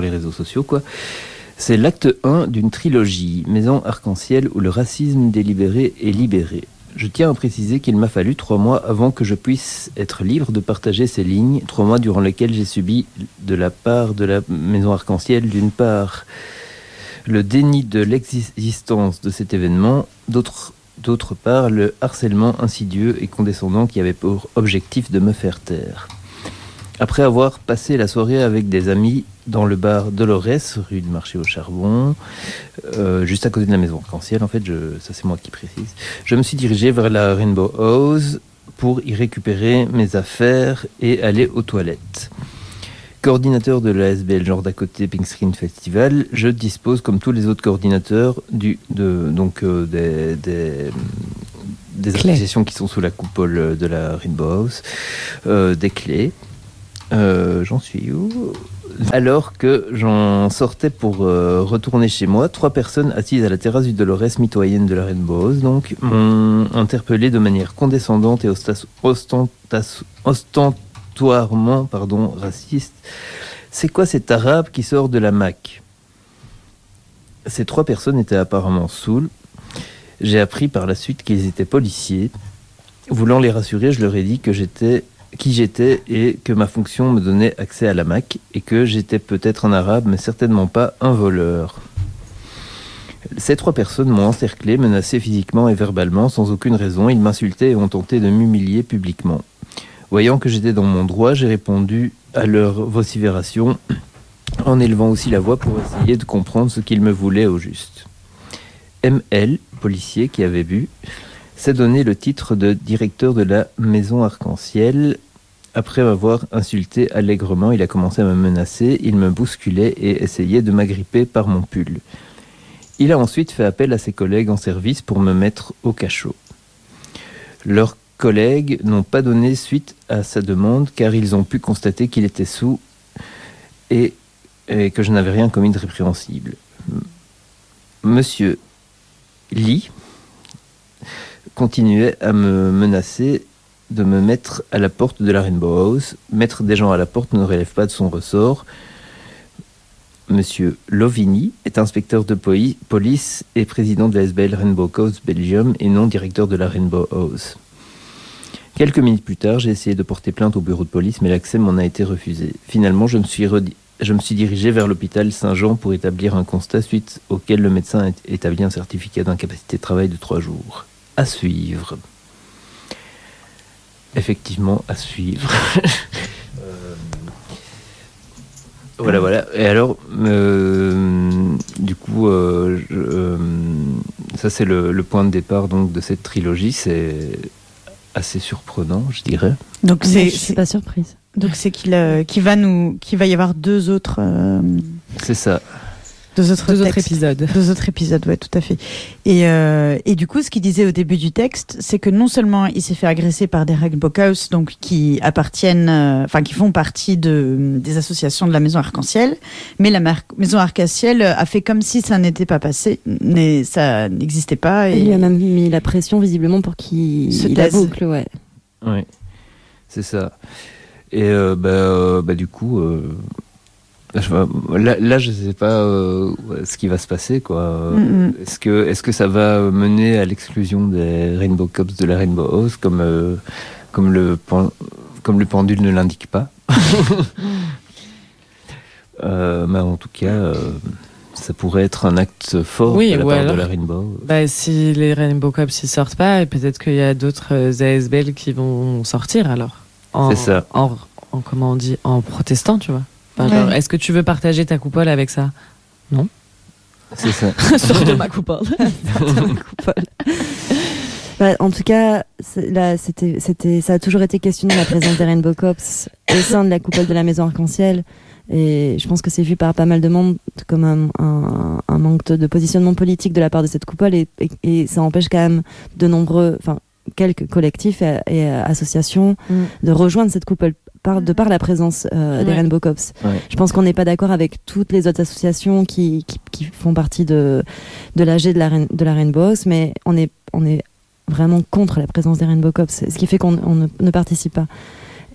les réseaux sociaux. quoi. C'est l'acte 1 d'une trilogie, Maison Arc-en-Ciel, où le racisme délibéré est libéré. Je tiens à préciser qu'il m'a fallu trois mois avant que je puisse être libre de partager ces lignes, trois mois durant lesquels j'ai subi de la part de la Maison Arc-en-Ciel, d'une part, le déni de l'existence de cet événement, d'autre part, le harcèlement insidieux et condescendant qui avait pour objectif de me faire taire. Après avoir passé la soirée avec des amis dans le bar Dolores, rue du marché au charbon, euh, juste à côté de la maison arc-en-ciel, en fait, je, ça c'est moi qui précise, je me suis dirigé vers la Rainbow House pour y récupérer mes affaires et aller aux toilettes. Coordinateur de l'ASBL Genre d'à côté Pink Screen Festival, je dispose, comme tous les autres coordinateurs, du, de, donc, euh, des, des, associations qui sont sous la coupole de la Rainbow House, euh, des clés. Euh, j'en suis où Alors que j'en sortais pour euh, retourner chez moi, trois personnes assises à la terrasse du Dolores, mitoyenne de la Rainbow House, donc, m'ont interpellé de manière condescendante et ostentoirement raciste. C'est quoi cet arabe qui sort de la Mac? Ces trois personnes étaient apparemment saoules. J'ai appris par la suite qu'ils étaient policiers. Voulant les rassurer, je leur ai dit que j'étais qui j'étais et que ma fonction me donnait accès à la Mac et que j'étais peut-être un arabe mais certainement pas un voleur. Ces trois personnes m'ont encerclé, menacé physiquement et verbalement sans aucune raison. Ils m'insultaient et ont tenté de m'humilier publiquement. Voyant que j'étais dans mon droit, j'ai répondu à leurs vociférations en élevant aussi la voix pour essayer de comprendre ce qu'ils me voulaient au juste. ML, policier qui avait bu, s'est donné le titre de directeur de la maison arc-en-ciel. Après m'avoir insulté allègrement, il a commencé à me menacer, il me bousculait et essayait de m'agripper par mon pull. Il a ensuite fait appel à ses collègues en service pour me mettre au cachot. Leurs collègues n'ont pas donné suite à sa demande car ils ont pu constater qu'il était sous et, et que je n'avais rien commis de répréhensible. Monsieur Lee continuait à me menacer de me mettre à la porte de la Rainbow House. Mettre des gens à la porte ne relève pas de son ressort. Monsieur Lovini est inspecteur de police et président de la SBL Rainbow Coast Belgium et non directeur de la Rainbow House. Quelques minutes plus tard, j'ai essayé de porter plainte au bureau de police, mais l'accès m'en a été refusé. Finalement, je me suis, je me suis dirigé vers l'hôpital Saint-Jean pour établir un constat suite auquel le médecin a établi un certificat d'incapacité de travail de trois jours. À suivre. Effectivement, à suivre. Euh, Voilà, voilà. Et alors, euh, du coup, euh, je- euh, ça c'est le, le point de départ donc de cette trilogie. C'est assez surprenant, je dirais. Donc c'est je suis pas surprise. donc c'est qu'il euh, qu'il va nous qu'il va y avoir deux autres euh, C'est ça. Deux autres Deux autres textes. épisodes. Deux autres épisodes, ouais, tout à fait. Et, euh, et du coup, ce qu'il disait au début du texte, c'est que non seulement il s'est fait agresser par des Rainbow House, donc qui appartiennent, euh, enfin qui font partie de des associations de la Maison Arc-en-Ciel, mais la mar- Maison Arc-en-Ciel a fait comme si ça n'était pas passé, mais ça n'existait pas. Il lui a Et même mis la pression visiblement pour qu'il Se il la taise. boucle, ouais. Oui, c'est ça. Et euh, bah, euh, bah, du coup, euh, je vois- là, là, je sais pas euh, ce qui va se passer, quoi. Mm. Est-ce que, ça va mener à l'exclusion des Rainbow Cops de la Rainbow House, comme, euh, comme le, pen- comme le pendule ne l'indique pas Euh, en tout cas, ça pourrait être un acte fort Oui, de la part alors- de la Rainbow. Bah, si les Rainbow Cops ils sortent pas, peut-être qu'il y a d'autres ASBL qui vont sortir alors. En- C'est ça. En, en- comment on dit En protestant, tu vois. Enfin, Ouais. genre, Est-ce que tu veux partager ta coupole avec ça? C'est ça. Sors de ma coupole. Bah, en tout cas, là, c'était, c'était, ça a toujours été questionné la présence des Rainbow Cops au sein de la coupole de la Maison Arc-en-Ciel. Et je pense que c'est vu par pas mal de monde comme un, un- un manque de, de positionnement politique de la part de cette coupole. Et, et- et ça empêche quand même de nombreux, enfin, quelques collectifs et, et associations Mm. de rejoindre cette coupole par, de par la présence euh, des Ouais. Rainbow Cops. Ouais. Je pense qu'on n'est pas d'accord avec toutes les autres associations qui, qui, qui font partie de, de l'AG de la, de la Rainbow mais on est, on est vraiment contre la présence des Rainbow Cops, ce qui fait qu'on on ne, ne participe pas.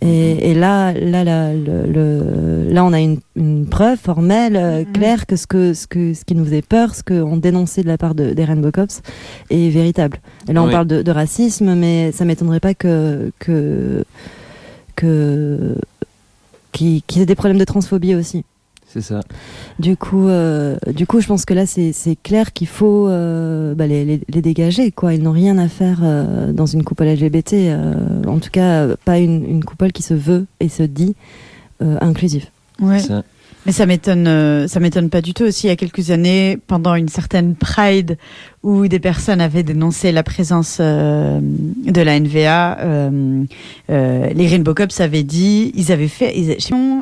Et, et là, là, là, le, le- là, on a une, une preuve formelle, euh, claire, que ce, que, ce, que ce qui nous faisait peur, ce qu'on dénonçait de la part de, des Rainbow Cops, est véritable. Et là, on Oui. parle de, de racisme, mais ça m'étonnerait pas que, que, que, qu'ils qu'ils aient des problèmes de transphobie aussi. C'est ça. Du coup, euh, du coup, je pense que là, c'est clair qu'il faut euh, bah, les, les, les dégager. Quoi. Ils n'ont rien à faire euh, dans une coupole LGBT. euh, en tout cas, pas une, une coupole qui se veut et se dit euh, inclusive. Ouais. Ça. Mais ça m'étonne, euh, ça m'étonne pas du tout aussi. Il y a quelques années, pendant une certaine Pride, où des personnes avaient dénoncé la présence euh, de la NVA, euh, euh, les Rainbow Cops avaient dit, ils avaient fait, ils avaient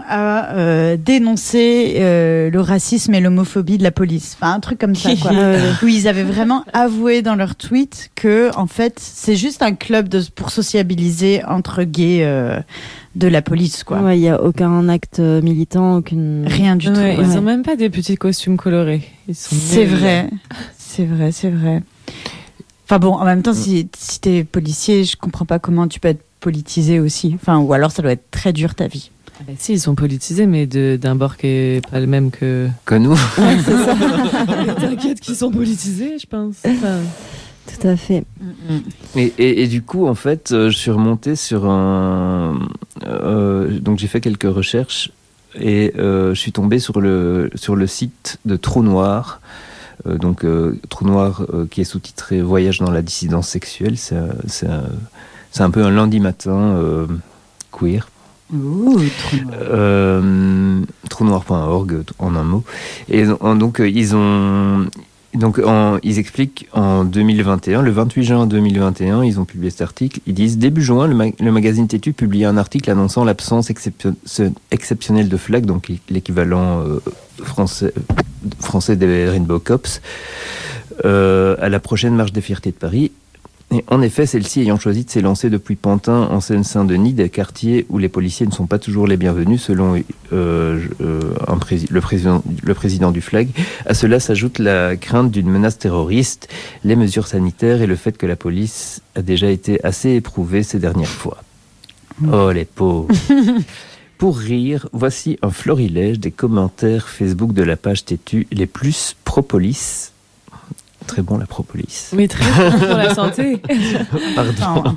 à euh, dénoncer euh, le racisme et l'homophobie de la police. Enfin, un truc comme ça, quoi. où ils avaient vraiment avoué dans leur tweet que, en fait, c'est juste un club de, pour sociabiliser entre gays euh, de la police, quoi. Ouais, il n'y a aucun acte euh, militant, aucune. Rien du tout. Ouais, Ils ouais. ont même pas des petits costumes colorés. Ils sont C'est vrai, c'est vrai, c'est vrai. Enfin bon, en même temps, si, si t'es policier, je comprends pas comment tu peux être politisé aussi. Enfin, ou alors ça doit être très dur ta vie. Ah bah si, ils sont politisés, mais de- d'un bord qui est pas le même que. Que nous. T'inquiète qu'ils sont politisés, je pense. Enfin, Tout à fait. Et, et, et du coup, en fait, euh, je suis remonté sur un. euh, donc, j'ai fait quelques recherches et euh, je suis tombé sur le, sur le site de Trou Noir. Euh, donc, euh, Trou Noir euh, qui est sous-titré Voyage dans la dissidence sexuelle. C'est un- c'est un, c'est un peu un lundi matin euh, queer. Ouh, trop Euh, Trou-noir.org en un mot. Et donc ils ont donc en- ils expliquent en 2021, le 28 juin 2021, ils ont publié cet article. Ils disent début juin, le, ma- le magazine Tétu publie un article annonçant l'absence exception- ce- exceptionnelle de flag, donc l'équivalent euh, français français des Rainbow Cops, euh, à la prochaine marche des fiertés de Paris. Et en effet, celle-ci ayant choisi de s'élancer depuis Pantin en Seine-Saint-Denis, des quartiers où les policiers ne sont pas toujours les bienvenus, selon euh, euh, un le, président, le président du FLAG. À cela s'ajoute la crainte d'une menace terroriste, les mesures sanitaires et le fait que la police a déjà été assez éprouvée ces dernières fois. Oh les pauvres Pour rire, voici un florilège des commentaires Facebook de la page têtue les plus pro-police. Très bon la propolis. Mais très bon pour la santé. Pardon.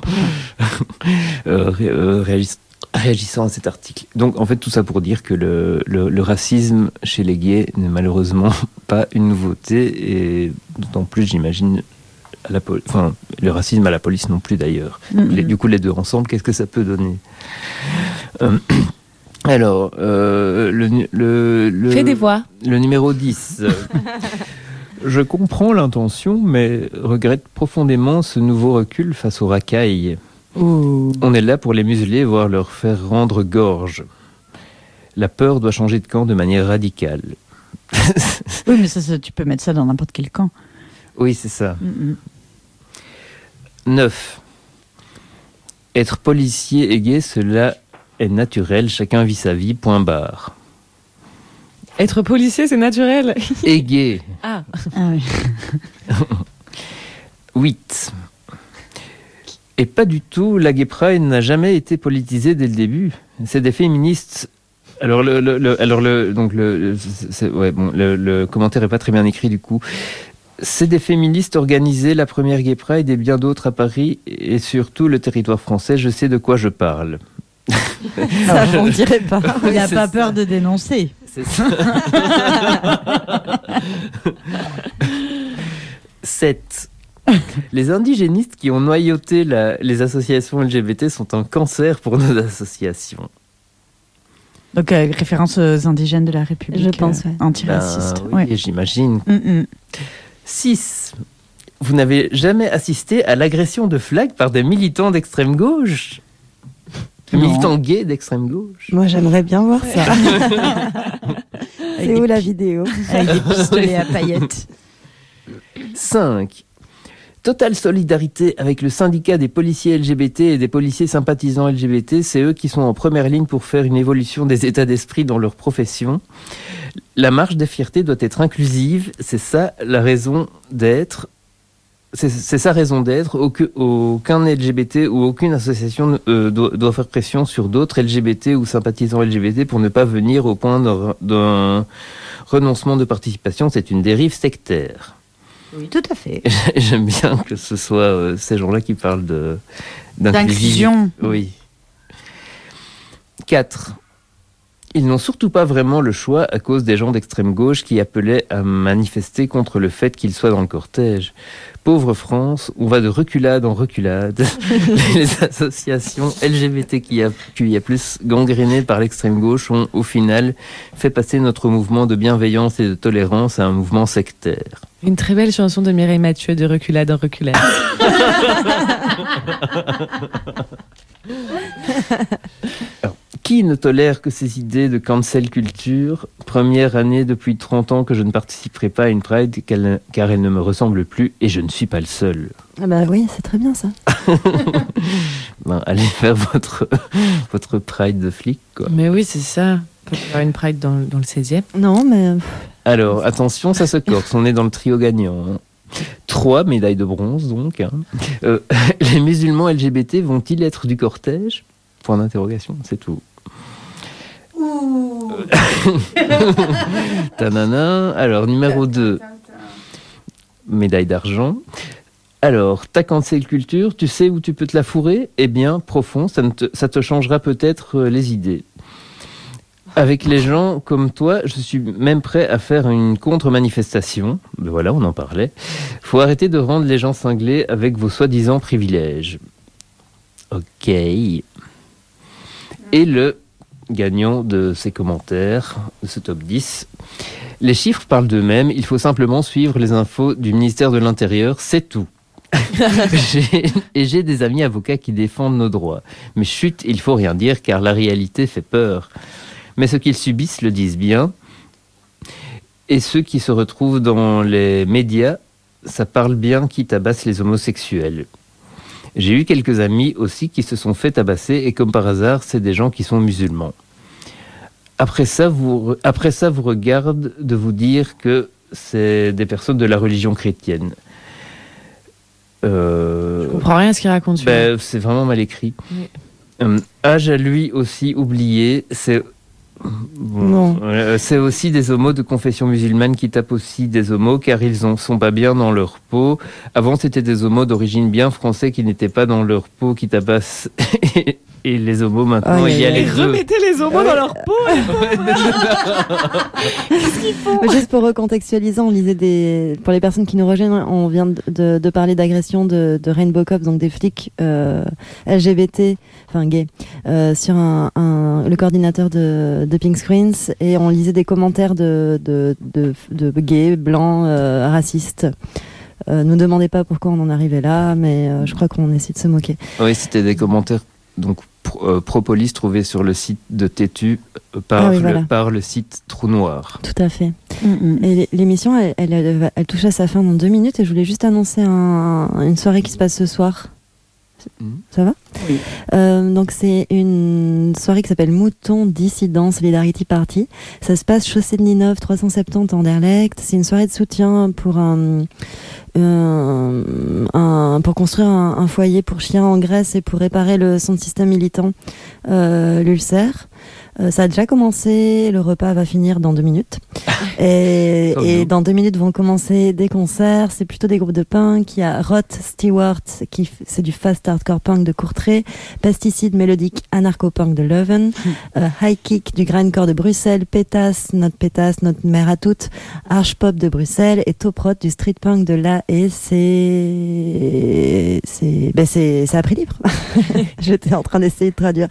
Euh, ré- euh, réagis- réagissant à cet article. Donc, en fait, tout ça pour dire que le, le- le racisme chez les gays n'est malheureusement pas une nouveauté, et d'autant plus, j'imagine, à la pol- enfin, le racisme à la police non plus d'ailleurs. Du coup, les deux ensemble, qu'est-ce que ça peut donner Euh, Alors, euh, le, le, le- Fais des voix. Le numéro 10. Je comprends l'intention, mais regrette profondément ce nouveau recul face aux racailles. On est là pour les museler, voire leur faire rendre gorge. La peur doit changer de camp de manière radicale. Oui, mais ça, ça, tu peux mettre ça dans n'importe quel camp. Oui, c'est ça. Mm, 9. Être policier et gay, cela est naturel, chacun vit sa vie, point barre. Être policier, c'est naturel. Et gay. Ah. Ah oui. 8. Et pas du tout, la Gay Pride n'a jamais été politisée dès le début. C'est des féministes. Alors le, le- le- alors le donc le, ouais, bon, le, le commentaire est pas très bien écrit du coup. C'est des féministes organisés la première Gay Pride et bien d'autres à Paris et sur tout le territoire français. Je sais de quoi je parle. Ça, on dirait pas. Il n'a pas ça. peur de dénoncer. C'est ça. 7. Les indigénistes qui ont noyauté la- les associations LGBT sont un cancer pour nos associations. Donc, euh, référence aux indigènes de la République. Je pense, euh, ouais. Antiraciste. Ben oui, Ouais. j'imagine. Mm, mm. 6. Vous n'avez jamais assisté à l'agression de flag par des militants d'extrême gauche? Non. Militants gays d'extrême gauche Moi, j'aimerais bien voir ça. C'est où la vidéo? Avec des pistolets à paillettes. 5. Totale solidarité avec le syndicat des policiers LGBT et des policiers sympathisants LGBT. C'est eux qui sont en première ligne pour faire une évolution des états d'esprit dans leur profession. La marche des fiertés doit être inclusive. C'est ça la raison d'être. C'est sa raison d'être. Aucun, LGBT ou aucune association euh, doit, doit faire pression sur d'autres LGBT ou sympathisants LGBT pour ne pas venir au point d'un- d'un renoncement de participation. C'est une dérive sectaire. Oui, tout à fait. J'aime bien que ce soit euh, ces gens-là qui parlent de D'inclusion. Oui. 4. Ils n'ont surtout pas vraiment le choix à cause des gens d'extrême gauche qui appelaient à manifester contre le fait qu'ils soient dans le cortège. Pauvre France, on va de reculade en reculade. Les associations LGBTQIA+, gangrénées par l'extrême gauche ont au final fait passer notre mouvement de bienveillance et de tolérance à un mouvement sectaire. Une très belle chanson de Mireille Mathieu de Reculade en reculade. Qui ne tolère que ces idées de cancel culture? Première année depuis 30 ans que je ne participerai pas à une Pride car elle ne me ressemble plus et je ne suis pas le seul. Ah bah oui, c'est très bien ça. Ben, allez faire votre, votre Pride de flic. Quoi. Mais oui, c'est ça. On peut faire une Pride dans, dans le 16e. Non, mais Alors, attention, ça se corse. On est dans le trio gagnant. hein. Trois médailles de bronze, donc. hein. Euh, les musulmans LGBT vont-ils être du cortège? Point d'interrogation, c'est tout. Tanana. Alors, numéro 2. Médaille d'argent. Alors, ta cancel culture, tu sais où tu peux te la fourrer? Eh bien, profond, ça, ne te, ça te changera peut-être euh, les idées. Avec les gens comme toi, je suis même prêt à faire une contre-manifestation. Ben Voilà, on en parlait. Faut arrêter de rendre les gens cinglés avec vos soi-disant privilèges. Ok. Et le gagnant de ces commentaires, de ce top 10. Les chiffres parlent d'eux-mêmes, il faut simplement suivre les infos du ministère de l'Intérieur, c'est tout. Et j'ai des amis avocats qui défendent nos droits. Mais chut, il faut rien dire car la réalité fait peur. Mais ceux qu'ils subissent le disent bien. Et ceux qui se retrouvent dans les médias, ça parle bien qui tabasse les homosexuels. J'ai eu quelques amis aussi qui se sont fait tabasser et comme par hasard, c'est des gens qui sont musulmans. Après ça, vous, après ça, vous regarde de vous dire que c'est des personnes de la religion chrétienne. Euh, Je comprends rien à ce qu'il raconte. ben, c'est vraiment mal écrit. Oui. Euh, âge à lui aussi oublié, c'est bon, Non. euh, c'est aussi des homos de confession musulmane qui tapent aussi des homos car ils en sont pas bien dans leur peau. Avant c'était des homos d'origine bien français qui n'étaient pas dans leur peau qui tabassent et, les homos maintenant il y a les deux. Remettez les homos dans leur peau. Juste pour recontextualiser, on lisait des. Pour les personnes qui nous rejoignent, on vient de, de- de parler d'agression de, de Rainbow Cops, donc des flics euh, LGBT, enfin gays, euh, sur un, un- le coordinateur de, de Pink Screens, et on lisait des commentaires de, de, de, de gays, blancs, euh, racistes. Euh, nous demandez pas pourquoi on en arrivait là, mais euh, je crois qu'on essaie de se moquer. Oui, c'était des commentaires donc pro- euh, Propolis trouvés sur le site de Tétu euh, par, Ah oui, le, voilà. par le site Trou Noir. Tout à fait. Mm, Et l'é- l'émission, elle, elle, elle va- elle touche à sa fin dans deux minutes et je voulais juste annoncer un- une soirée qui se passe ce soir. Mhm. Ça va? Oui. Euh, donc c'est une soirée qui s'appelle Mouton Dissident Solidarity Party. Ça se passe chaussée de Ninov 370 Anderlecht. C'est une soirée de soutien pour un, un- pour construire un, un foyer pour chiens en Grèce et pour réparer le son système militant, euh, l'ulcère. Euh, ça a déjà commencé, le repas va finir dans deux minutes. Et, et dans deux minutes vont commencer des concerts. C'est plutôt des groupes de punk. Il y a Roth Stewart, qui c'est du fast hardcore punk de Courtrai, Pesticide mélodique anarcho-punk de Leuven, euh, High Kick du grindcore de Bruxelles, Pétasse, notre Pétasse, notre mère à toutes, Arch Pop de Bruxelles et Toprot du street punk de là. Et c'est, c'est, ben c'est, c'est à prix libre. J'étais en train d'essayer de traduire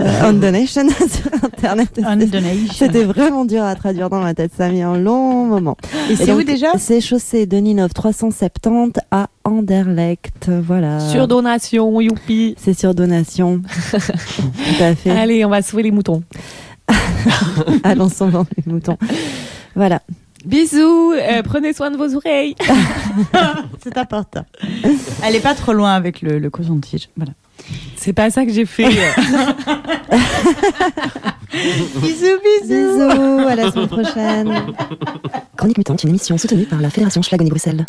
On Donation sur internet. On donation. C'était vraiment dur à traduire dans ma tête, ça a mis un long moment. Et c'est où déjà C'est chaussée de Ninov 370 à Anderlecht, voilà. Sur donation, youpi. C'est sur donation. Tout à fait. Allez, on va sauver les moutons. Allons sans vendre les moutons. Voilà. Bisous, euh, prenez soin de vos oreilles. C'est important. Elle est pas trop loin avec le, le coton-tige. Voilà. C'est pas ça que j'ai fait. bisous, bisous. Bisous, à la semaine prochaine. Chronique Mutante, une émission soutenue par la Fédération Schlagon et Bruxelles.